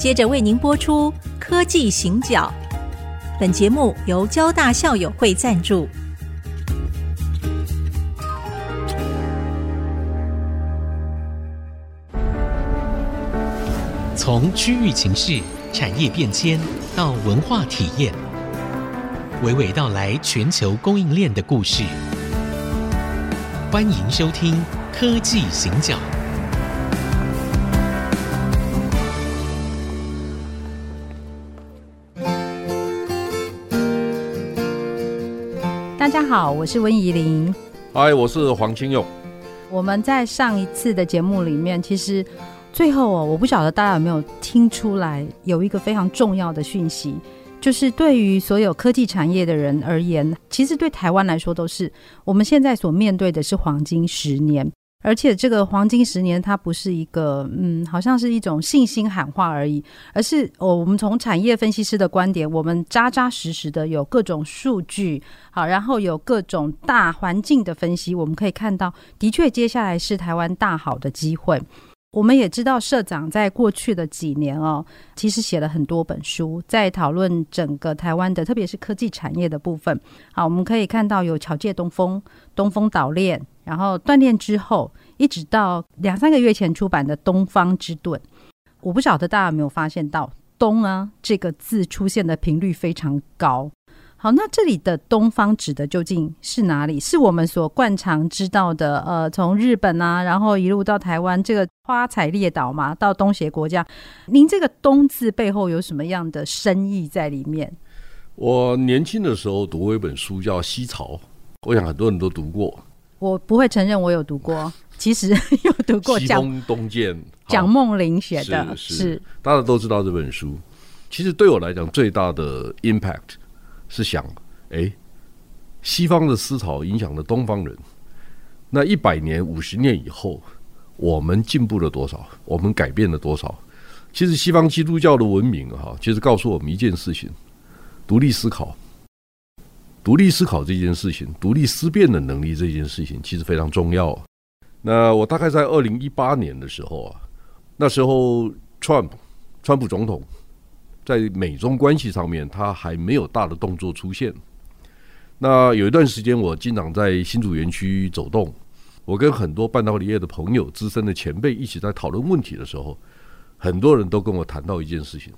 接着为您播出《科技行脚》。本节目由交大校友会赞助。从区域情势、产业变迁到文化体验，娓娓道来全球供应链的故事。欢迎收听《科技行脚》。家好，我是温怡玲。嗨，我是黄清勇。我们在上一次的节目里面，其实。最后哦，我不晓得大家有没有听出来，有一个非常重要的讯息，就是对于所有科技产业的人而言，其实对台湾来说都是我们现在所面对的是黄金十年，而且这个黄金十年它不是一个嗯，好像是一种信心喊话而已，而是哦，我们从产业分析师的观点，我们扎扎实实的有各种数据，好，然后有各种大环境的分析，我们可以看到，的确接下来是台湾大好的机会。我们也知道，社长在过去的几年哦，其实写了很多本书，在讨论整个台湾的，特别是科技产业的部分。好，我们可以看到有巧借东风、东风岛链，然后锻炼之后，一直到两三个月前出版的《东方之盾》。我不晓得大家有没有发现到“东”啊这个字出现的频率非常高。好，那这里的东方指的究竟是哪里？是我们所惯常知道的，呃，从日本啊，然后一路到台湾这个花彩列岛嘛，到东协国家。您这个“东”字背后有什么样的深意在里面？我年轻的时候读过一本书叫《西潮》，我想很多人都读过。我不会承认我有读过，其实 有读过。西风东渐，蒋梦麟写的是，是大家都知道这本书。其实对我来讲，最大的 impact。是想，哎，西方的思潮影响了东方人。那一百年、五十年以后，我们进步了多少？我们改变了多少？其实西方基督教的文明哈，其实告诉我们一件事情：独立思考，独立思考这件事情，独立思辨的能力这件事情，其实非常重要。那我大概在二零一八年的时候啊，那时候 Trump，川普总统。在美中关系上面，他还没有大的动作出现。那有一段时间，我经常在新竹园区走动，我跟很多半导体业的朋友、资深的前辈一起在讨论问题的时候，很多人都跟我谈到一件事情：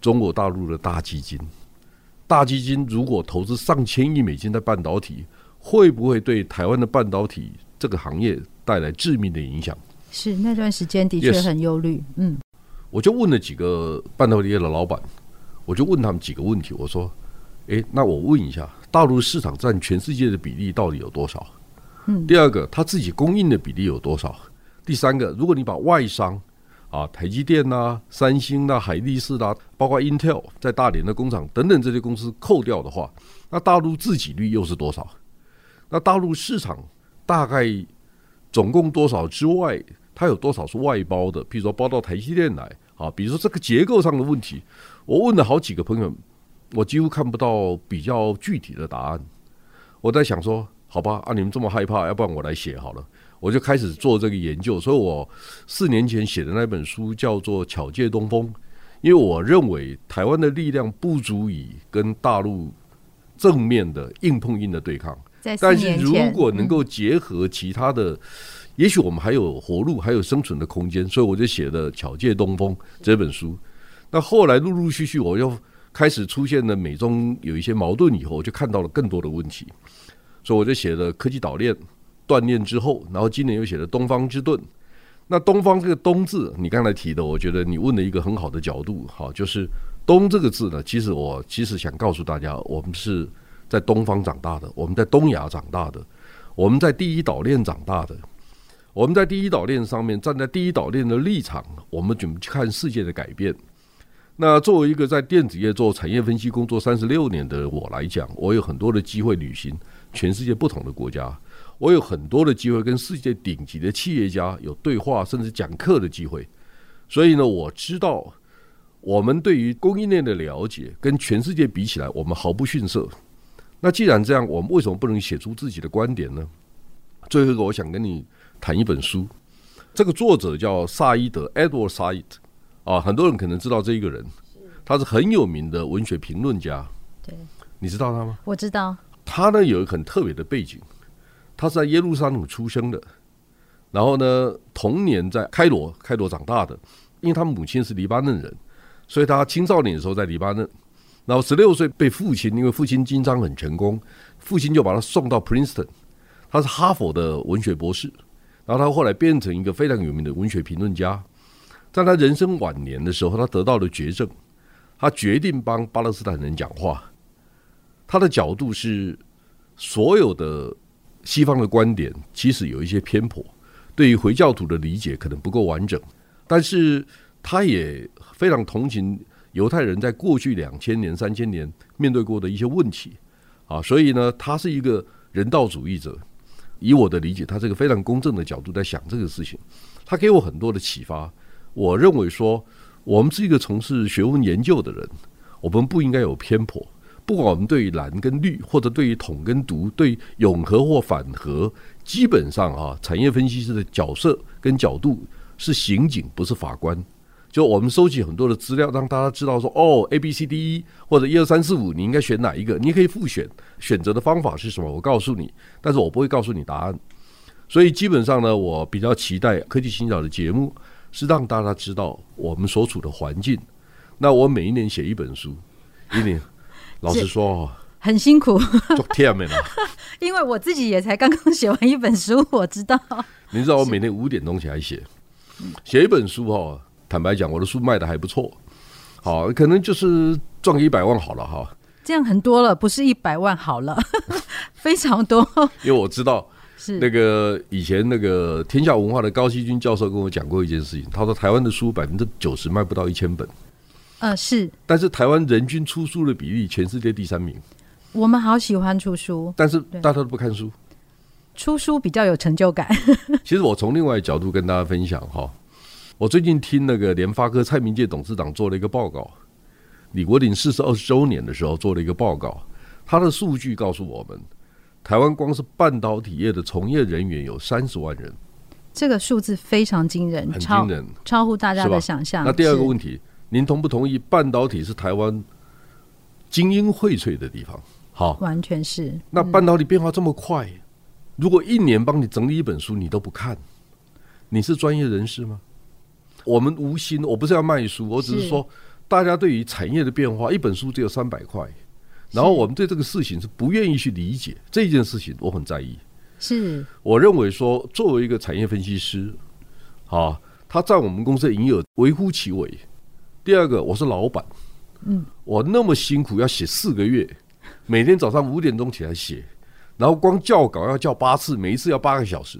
中国大陆的大基金，大基金如果投资上千亿美金在半导体，会不会对台湾的半导体这个行业带来致命的影响？是那段时间的确很忧虑，嗯。我就问了几个半导体业的老板，我就问他们几个问题。我说：“诶，那我问一下，大陆市场占全世界的比例到底有多少？嗯，第二个，他自己供应的比例有多少？第三个，如果你把外商啊，台积电呐、三星呐、海力士呐、啊，包括 Intel 在大连的工厂等等这些公司扣掉的话，那大陆自给率又是多少？那大陆市场大概总共多少之外，它有多少是外包的？譬如说包到台积电来？”啊，比如说这个结构上的问题，我问了好几个朋友，我几乎看不到比较具体的答案。我在想说，好吧，啊，你们这么害怕，要不然我来写好了。我就开始做这个研究。所以我四年前写的那本书叫做《巧借东风》，因为我认为台湾的力量不足以跟大陆正面的硬碰硬的对抗，但是如果能够结合其他的。也许我们还有活路，还有生存的空间，所以我就写了《巧借东风》这本书。那后来陆陆续续，我又开始出现了美中有一些矛盾以后，我就看到了更多的问题，所以我就写了《科技岛链锻炼之后》，然后今年又写了《东方之盾》。那“东方”这个“东”字，你刚才提的，我觉得你问了一个很好的角度，好，就是“东”这个字呢，其实我其实想告诉大家，我们是在东方长大的，我们在东亚长大的，我们在第一岛链长大的。我们在第一岛链上面，站在第一岛链的立场，我们准备去看世界的改变。那作为一个在电子业做产业分析工作三十六年的我来讲，我有很多的机会旅行全世界不同的国家，我有很多的机会跟世界顶级的企业家有对话，甚至讲课的机会。所以呢，我知道我们对于供应链的了解跟全世界比起来，我们毫不逊色。那既然这样，我们为什么不能写出自己的观点呢？最后一个，我想跟你。谈一本书，这个作者叫萨伊德 （Edward Said），啊，很多人可能知道这一个人，他是很有名的文学评论家。对，你知道他吗？我知道。他呢有一个很特别的背景，他是在耶路撒冷出生的，然后呢童年在开罗，开罗长大的，因为他母亲是黎巴嫩人，所以他青少年的时候在黎巴嫩，然后十六岁被父亲，因为父亲经商很成功，父亲就把他送到 Princeton，他是哈佛的文学博士，然后他后来变成一个非常有名的文学评论家。在他人生晚年的时候，他得到了绝症，他决定帮巴勒斯坦人讲话。他的角度是所有的西方的观点其实有一些偏颇，对于回教徒的理解可能不够完整，但是他也非常同情犹太人在过去两千年、三千年面对过的一些问题啊，所以呢，他是一个人道主义者。以我的理解，他是一个非常公正的角度在想这个事情，他给我很多的启发。我认为说，我们是一个从事学问研究的人，我们不应该有偏颇。不管我们对于蓝跟绿，或者对于统跟独，对永和或反核，基本上啊，产业分析师的角色跟角度是刑警，不是法官。就我们收集很多的资料，让大家知道说，哦，A B C D E 或者一二三四五，你应该选哪一个？你可以复选，选择的方法是什么？我告诉你，但是我不会告诉你答案。所以基本上呢，我比较期待科技新角的节目。是让大家知道我们所处的环境。那我每一年写一本书，一年，老实说，很辛苦，做天没了。因为我自己也才刚刚写完一本书，我知道。你知道我每天五点钟起来写，写一本书哈。坦白讲，我的书卖的还不错，好，可能就是赚一百万好了哈。这样很多了，不是一百万好了，非常多。因为我知道。是那个以前那个天下文化的高希军教授跟我讲过一件事情，他说台湾的书百分之九十卖不到一千本，呃是，但是台湾人均出书的比例全世界第三名。我们好喜欢出书，但是大家都不看书，出书比较有成就感。其实我从另外一个角度跟大家分享哈，我最近听那个联发科蔡明介董事长做了一个报告，李国鼎逝世二十周年的时候做了一个报告，他的数据告诉我们。台湾光是半导体业的从业人员有三十万人，这个数字非常惊人，很惊人，超，超乎大家的想象。那第二个问题，您同不同意半导体是台湾精英荟萃的地方？好，完全是。那半导体变化这么快，嗯，如果一年帮你整理一本书，你都不看，你是专业人士吗？我们无心，我不是要卖书，我只是说，大家对于产业的变化，一本书只有三百块。然后我们对这个事情是不愿意去理解这件事情，我很在意。是，我认为说，作为一个产业分析师，啊，他占我们公司的营业额微乎其微。第二个，我是老板，嗯，我那么辛苦要写四个月，每天早上五点钟起来写，然后光校稿要校八次，每一次要八个小时。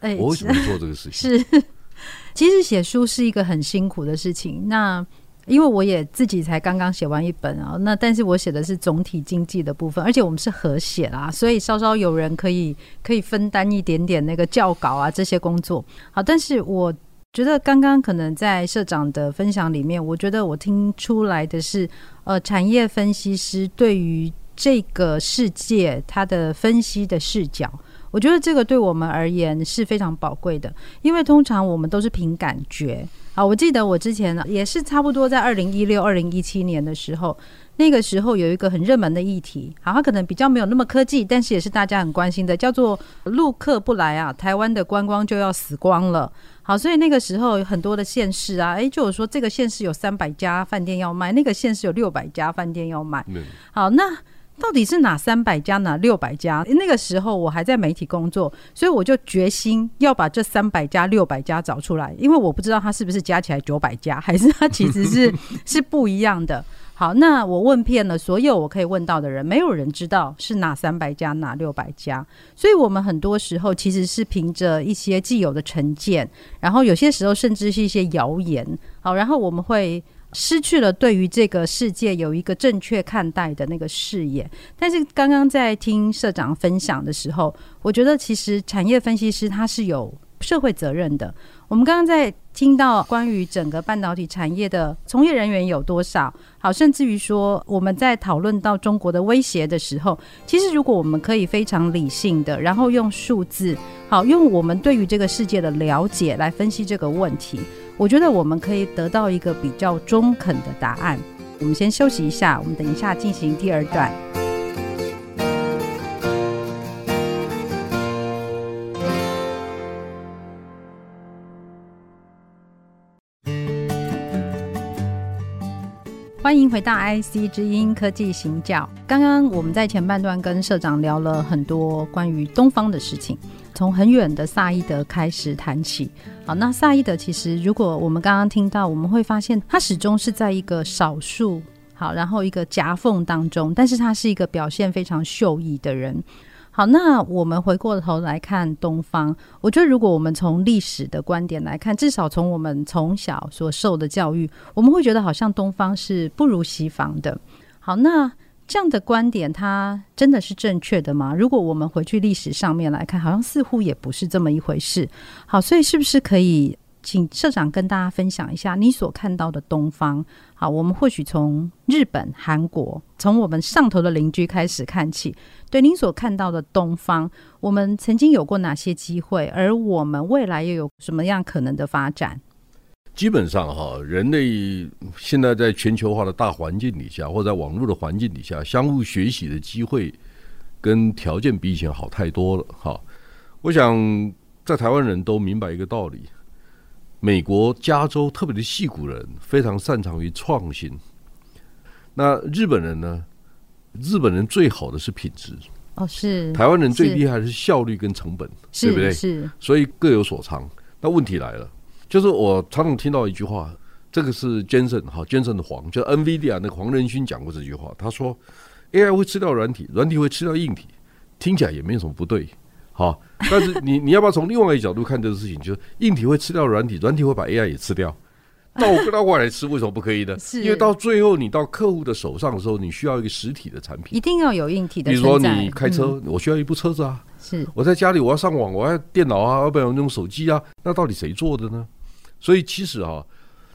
哎，我为什么做这个事情？是，其实写书是一个很辛苦的事情。那因为我也自己才刚刚写完一本啊，那但是我写的是总体经济的部分，而且我们是合写啦，所以稍稍有人可以可以分担一点点那个校稿啊这些工作。好，但是我觉得刚刚可能在社长的分享里面，我觉得我听出来的是，呃，产业分析师对于这个世界他的分析的视角。我觉得这个对我们而言是非常宝贵的，因为通常我们都是凭感觉。啊，我记得我之前呢也是差不多在二零一六、二零一七年的时候，那个时候有一个很热门的议题，好，它可能比较没有那么科技，但是也是大家很关心的，叫做陆客不来啊，台湾的观光就要死光了。好，所以那个时候有很多的县市啊，诶，就有说这个县市有三百家饭店要卖，那个县市有六百家饭店要卖。好，那。到底是哪三百家，哪六百家？那个时候我还在媒体工作，所以我就决心要把这三百家、六百家找出来，因为我不知道它是不是加起来九百家，还是它其实是 是不一样的。好，那我问遍了所有我可以问到的人，没有人知道是哪三百家、哪六百家。所以我们很多时候其实是凭着一些既有的成见，然后有些时候甚至是一些谣言。好，然后我们会。失去了对于这个世界有一个正确看待的那个视野，但是刚刚在听社长分享的时候，我觉得其实产业分析师他是有社会责任的。我们刚刚在听到关于整个半导体产业的从业人员有多少，好，甚至于说我们在讨论到中国的威胁的时候，其实如果我们可以非常理性的，然后用数字，好，用我们对于这个世界的了解来分析这个问题。我觉得我们可以得到一个比较中肯的答案。我们先休息一下，我们等一下进行第二段。欢迎回到 IC 之音科技行教。刚刚我们在前半段跟社长聊了很多关于东方的事情，从很远的萨伊德开始谈起。好，那萨伊德其实如果我们刚刚听到，我们会发现他始终是在一个少数好，然后一个夹缝当中，但是他是一个表现非常秀逸的人。好，那我们回过头来看东方，我觉得如果我们从历史的观点来看，至少从我们从小所受的教育，我们会觉得好像东方是不如西方的。好，那这样的观点，它真的是正确的吗？如果我们回去历史上面来看，好像似乎也不是这么一回事。好，所以是不是可以？请社长跟大家分享一下你所看到的东方。好，我们或许从日本、韩国，从我们上头的邻居开始看起。对您所看到的东方，我们曾经有过哪些机会？而我们未来又有什么样可能的发展？基本上哈，人类现在在全球化的大环境底下，或在网络的环境底下，相互学习的机会跟条件比以前好太多了。哈，我想在台湾人都明白一个道理。美国加州特别的戏骨人非常擅长于创新。那日本人呢？日本人最好的是品质哦，是台湾人最厉害的是效率跟成本，对不对？是，所以各有所长。那问题来了，就是我常常听到一句话，这个是 Jensen 哈，Jensen 的黄，就 NVIDIA 那个黄仁勋讲过这句话。他说，AI 会吃掉软体，软体会吃掉硬体，听起来也没有什么不对。好，但是你你要不要从另外一个角度看这个事情？就是硬体会吃掉软体，软体会把 AI 也吃掉。那我跟他过来吃，为什么不可以呢？是因为到最后你到客户的手上的时候，你需要一个实体的产品，一定要有硬体的。比如说你开车，嗯、我需要一部车子啊。是我在家里我要上网，我要电脑啊，要不要用手机啊？那到底谁做的呢？所以其实啊，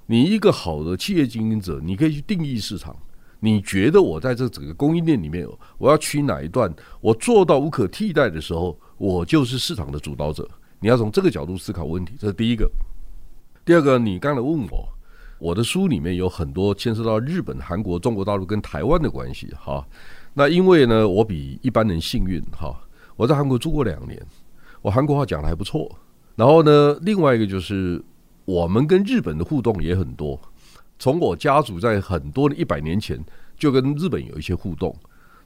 你一个好的企业经营者，你可以去定义市场。你觉得我在这整个供应链里面，我要取哪一段？我做到无可替代的时候，我就是市场的主导者。你要从这个角度思考问题，这是第一个。第二个，你刚才问我，我的书里面有很多牵涉到日本、韩国、中国大陆跟台湾的关系。哈，那因为呢，我比一般人幸运。哈，我在韩国住过两年，我韩国话讲得还不错。然后呢，另外一个就是我们跟日本的互动也很多。从我家族在很多的一百年前就跟日本有一些互动，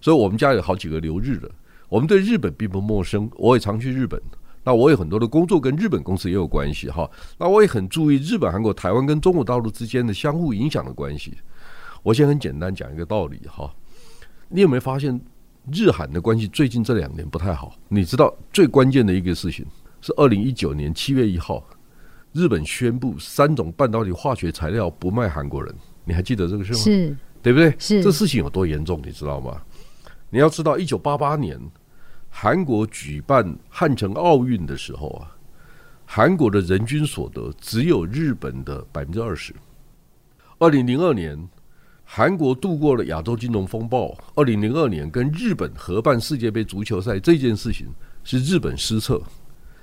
所以我们家有好几个留日的。我们对日本并不陌生，我也常去日本。那我有很多的工作跟日本公司也有关系哈。那我也很注意日本、韩国、台湾跟中国大陆之间的相互影响的关系。我先很简单讲一个道理哈，你有没有发现日韩的关系最近这两年不太好？你知道最关键的一个事情是二零一九年七月一号。日本宣布三种半导体化学材料不卖韩国人，你还记得这个事吗？是，对不对？是，这事情有多严重，你知道吗？你要知道，一九八八年韩国举办汉城奥运的时候啊，韩国的人均所得只有日本的百分之二十。二零零二年，韩国度过了亚洲金融风暴。二零零二年跟日本合办世界杯足球赛这件事情是日本失策，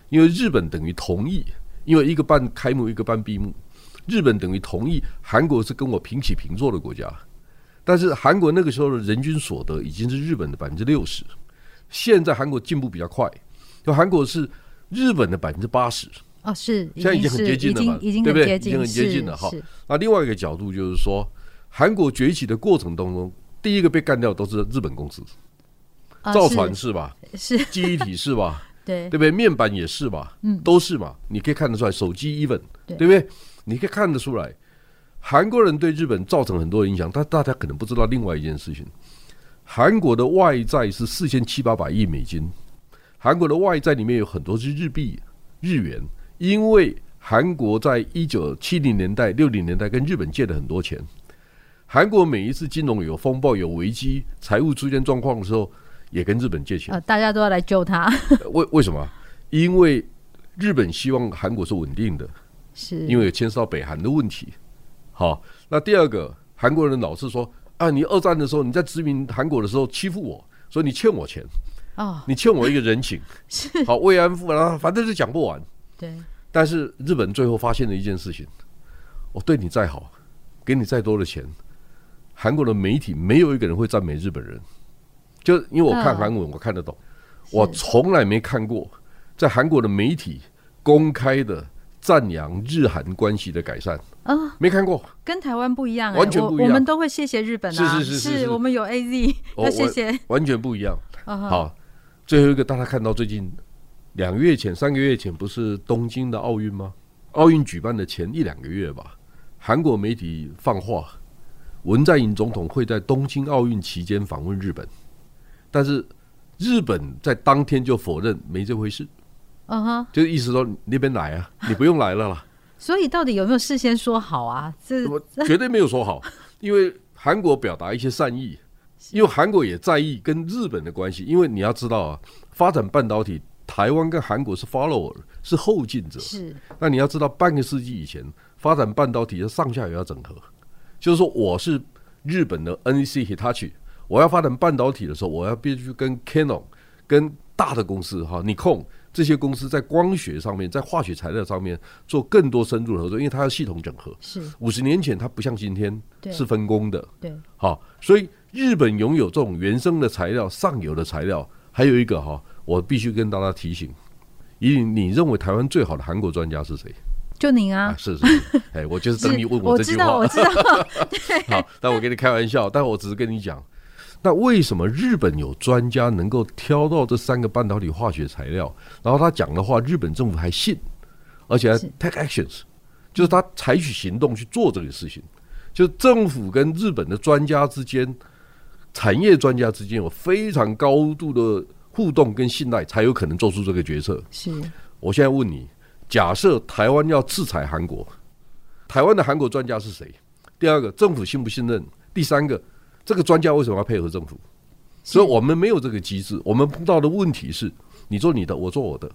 因为日本等于同意。因为一个办开幕，一个办闭幕，日本等于同意韩国是跟我平起平坐的国家，但是韩国那个时候的人均所得已经是日本的百分之六十，现在韩国进步比较快，就韩国是日本的百分之八十哦，是现在已经很接近了嘛，对不对？已经很接近了哈。那另外一个角度就是说，韩国崛起的过程当中，第一个被干掉都是日本公司，造船是吧？是记忆体是吧？对，对不对？面板也是吧，嗯，都是嘛。你可以看得出来，手机 even，对不对？你可以看得出来，韩国人对日本造成很多影响。但大家可能不知道另外一件事情：韩国的外债是四千七八百亿美金，韩国的外债里面有很多是日币、日元，因为韩国在一九七零年代、六零年代跟日本借了很多钱。韩国每一次金融有风暴、有危机、财务出现状况的时候。也跟日本借钱，大家都要来救他。为为什么？因为日本希望韩国是稳定的，是因为有牵涉到北韩的问题。好，那第二个，韩国人老是说啊，你二战的时候你在殖民韩国的时候欺负我，所以你欠我钱哦，你欠我一个人情。是好，慰安妇啊，反正是讲不完。对，但是日本最后发现了一件事情，我对你再好，给你再多的钱，韩国的媒体没有一个人会赞美日本人。就因为我看韩文，我看得懂。我从来没看过在韩国的媒体公开的赞扬日韩关系的改善啊，没看过。跟台湾不一样，完全不一样。我们都会谢谢日本啊，是是是是，我们有 AZ 要谢谢，完全不一样。好，最后一个大家看到最近两个月前、三个月前不是东京的奥运吗？奥运举办的前一两个月吧。韩国媒体放话，文在寅总统会在东京奥运期间访问日本，但是日本在当天就否认没这回事。嗯哼，就是意思说你那边来啊，你不用来了啦。所以到底有没有事先说好啊？这绝对没有说好，因为韩国表达一些善意，因为韩国也在意跟日本的关系，因为你要知道啊，发展半导体，台湾跟韩国是 follower，是后进者。是，那你要知道，半个世纪以前。发展半导体的上下游要整合，就是说我是日本的 NEC Hitachi，我要发展半导体的时候，我要必须跟 Canon、跟大的公司哈，Nikon 这些公司在光学上面、在化学材料上面做更多深入的合作，因为它要系统整合。是五十年前它不像今天是分工的，对，好，所以日本拥有这种原生的材料、上游的材料，还有一个哈，我必须跟大家提醒，以你认为台湾最好的韩国专家是谁？就您啊，啊，是是是，哎，我就是 等你问我这句话。我知道，我知道。好，但我跟你开玩笑，但我只是跟你讲，那为什么日本有专家能够挑到这三个半导体化学材料，然后他讲的话，日本政府还信，而且还 take actions，就是他采取行动去做这个事情，就是政府跟日本的专家之间，产业专家之间有非常高度的互动跟信赖，才有可能做出这个决策。是，我现在问你。假设台湾要制裁韩国，台湾的韩国专家是谁？第二个，政府信不信任？第三个，这个专家为什么要配合政府？所以我们没有这个机制。我们碰到的问题是，你做你的，我做我的。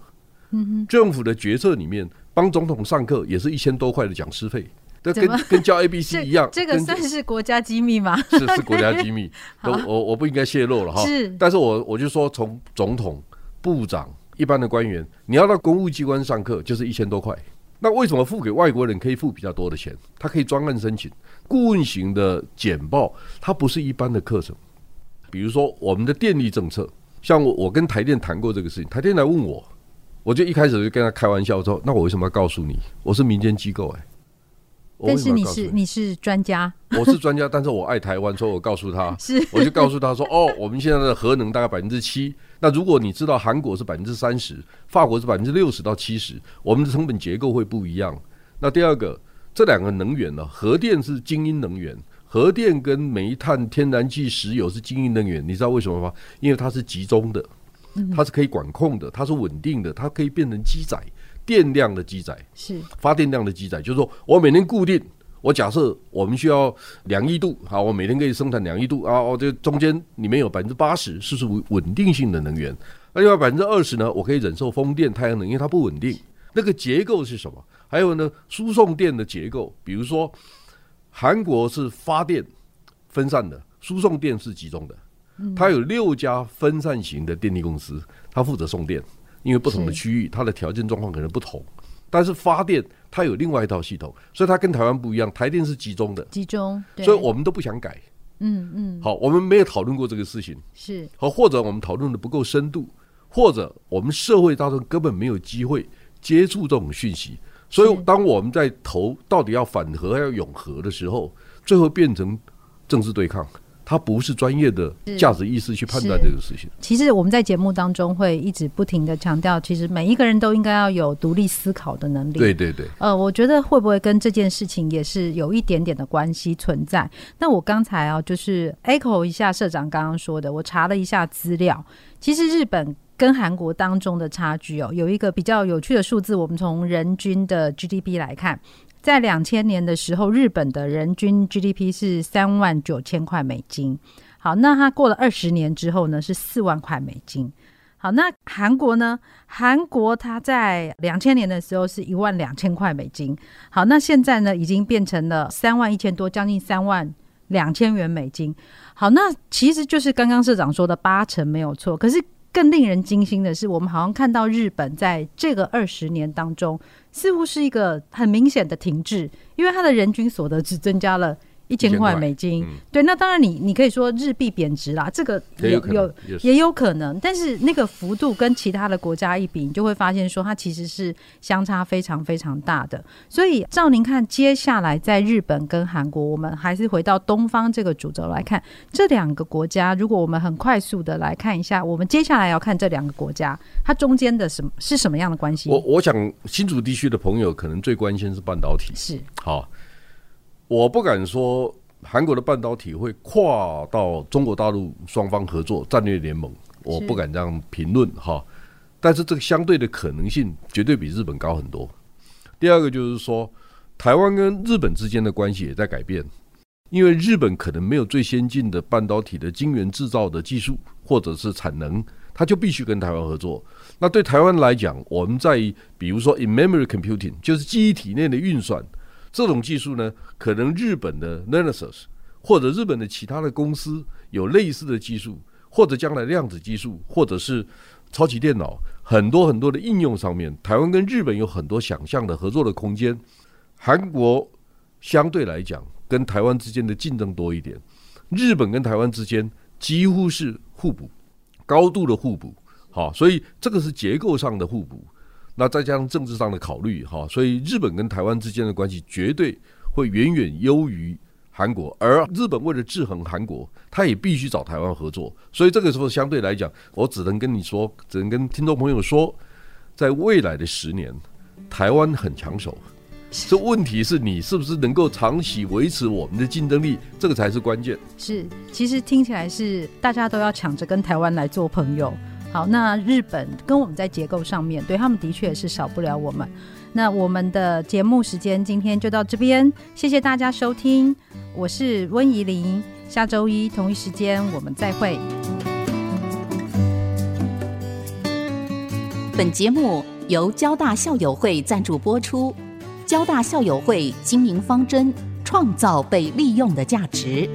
嗯政府的决策里面，帮总统上课也是一千多块的讲师费，这跟跟教 A B C 一样。这个算是国家机密吗？是是 国家机密，都我我不应该泄露了哈。是，但是我我就说，从总统、部长。一般的官员，你要到公务机关上课，就是一千多块。那为什么付给外国人可以付比较多的钱？他可以专案申请顾问型的简报，它不是一般的课程。比如说我们的电力政策，像我我跟台电谈过这个事情，台电来问我，我就一开始就跟他开玩笑说：“那我为什么要告诉你？我是民间机构哎。”但是你是你是专家，我是专家，但是我爱台湾，所以我告诉他，是我就告诉他说：“哦，我们现在的核能大概百分之七。那如果你知道韩国是百分之三十，法国是百分之六十到七十，我们的成本结构会不一样。那第二个，这两个能源呢，核电是精英能源，核电跟煤炭、天然气、石油是精英能源。你知道为什么吗？因为它是集中的，它是可以管控的，它是稳定的，它可以变成机载。”电量的机载是发电量的机载，就是说我每天固定，我假设我们需要两亿度，好，我每天可以生产两亿度啊，我这中间里面有百分之八十是属于稳定性的能源，那另外百分之二十呢，我可以忍受风电、太阳能，因为它不稳定。那个结构是什么？还有呢，输送电的结构，比如说韩国是发电分散的，输送电是集中的，它有六家分散型的电力公司，它负责送电。因为不同的区域，它的条件状况可能不同，但是发电它有另外一套系统，所以它跟台湾不一样。台电是集中的，集中，所以我们都不想改。嗯嗯，好，我们没有讨论过这个事情，是好，或者我们讨论的不够深度，或者我们社会当中根本没有机会接触这种讯息，所以当我们在投到底要反核还要永核的时候，最后变成政治对抗。他不是专业的价值意识去判断这个事情。其实我们在节目当中会一直不停的强调，其实每一个人都应该要有独立思考的能力。对对对。呃，我觉得会不会跟这件事情也是有一点点的关系存在？那我刚才啊，就是 echo 一下社长刚刚说的，我查了一下资料，其实日本跟韩国当中的差距哦，有一个比较有趣的数字，我们从人均的 GDP 来看。在两千年的时候，日本的人均 GDP 是三万九千块美金。好，那它过了二十年之后呢，是四万块美金。好，那韩国呢？韩国它在两千年的时候是一万两千块美金。好，那现在呢，已经变成了三万一千多，将近三万两千元美金。好，那其实就是刚刚社长说的八成没有错。可是更令人惊心的是，我们好像看到日本在这个二十年当中。似乎是一个很明显的停滞，因为它的人均所得只增加了。一千块美金，嗯、对，那当然你你可以说日币贬值啦，这个有有，有也有可能，但是那个幅度跟其他的国家一比，你就会发现说它其实是相差非常非常大的。所以照您看，接下来在日本跟韩国，我们还是回到东方这个主轴来看这两个国家。如果我们很快速的来看一下，我们接下来要看这两个国家，它中间的什么是什么样的关系？我我想新竹地区的朋友可能最关心是半导体，是好。我不敢说韩国的半导体会跨到中国大陆双方合作战略联盟，我不敢这样评论哈。但是这个相对的可能性绝对比日本高很多。第二个就是说，台湾跟日本之间的关系也在改变，因为日本可能没有最先进的半导体的晶圆制造的技术或者是产能，它就必须跟台湾合作。那对台湾来讲，我们在比如说 in-memory computing，就是记忆体内的运算。这种技术呢，可能日本的 Renesas 或者日本的其他的公司有类似的技术，或者将来量子技术，或者是超级电脑，很多很多的应用上面，台湾跟日本有很多想象的合作的空间。韩国相对来讲跟台湾之间的竞争多一点，日本跟台湾之间几乎是互补，高度的互补。好，所以这个是结构上的互补。那再加上政治上的考虑，哈，所以日本跟台湾之间的关系绝对会远远优于韩国，而日本为了制衡韩国，他也必须找台湾合作。所以这个时候相对来讲，我只能跟你说，只能跟听众朋友说，在未来的十年，台湾很抢手。这问题是你是不是能够长期维持我们的竞争力，这个才是关键。是，其实听起来是大家都要抢着跟台湾来做朋友。好，那日本跟我们在结构上面对他们的确是少不了我们。那我们的节目时间今天就到这边，谢谢大家收听，我是温怡玲，下周一同一时间我们再会。本节目由交大校友会赞助播出，交大校友会经营方针，创造被利用的价值。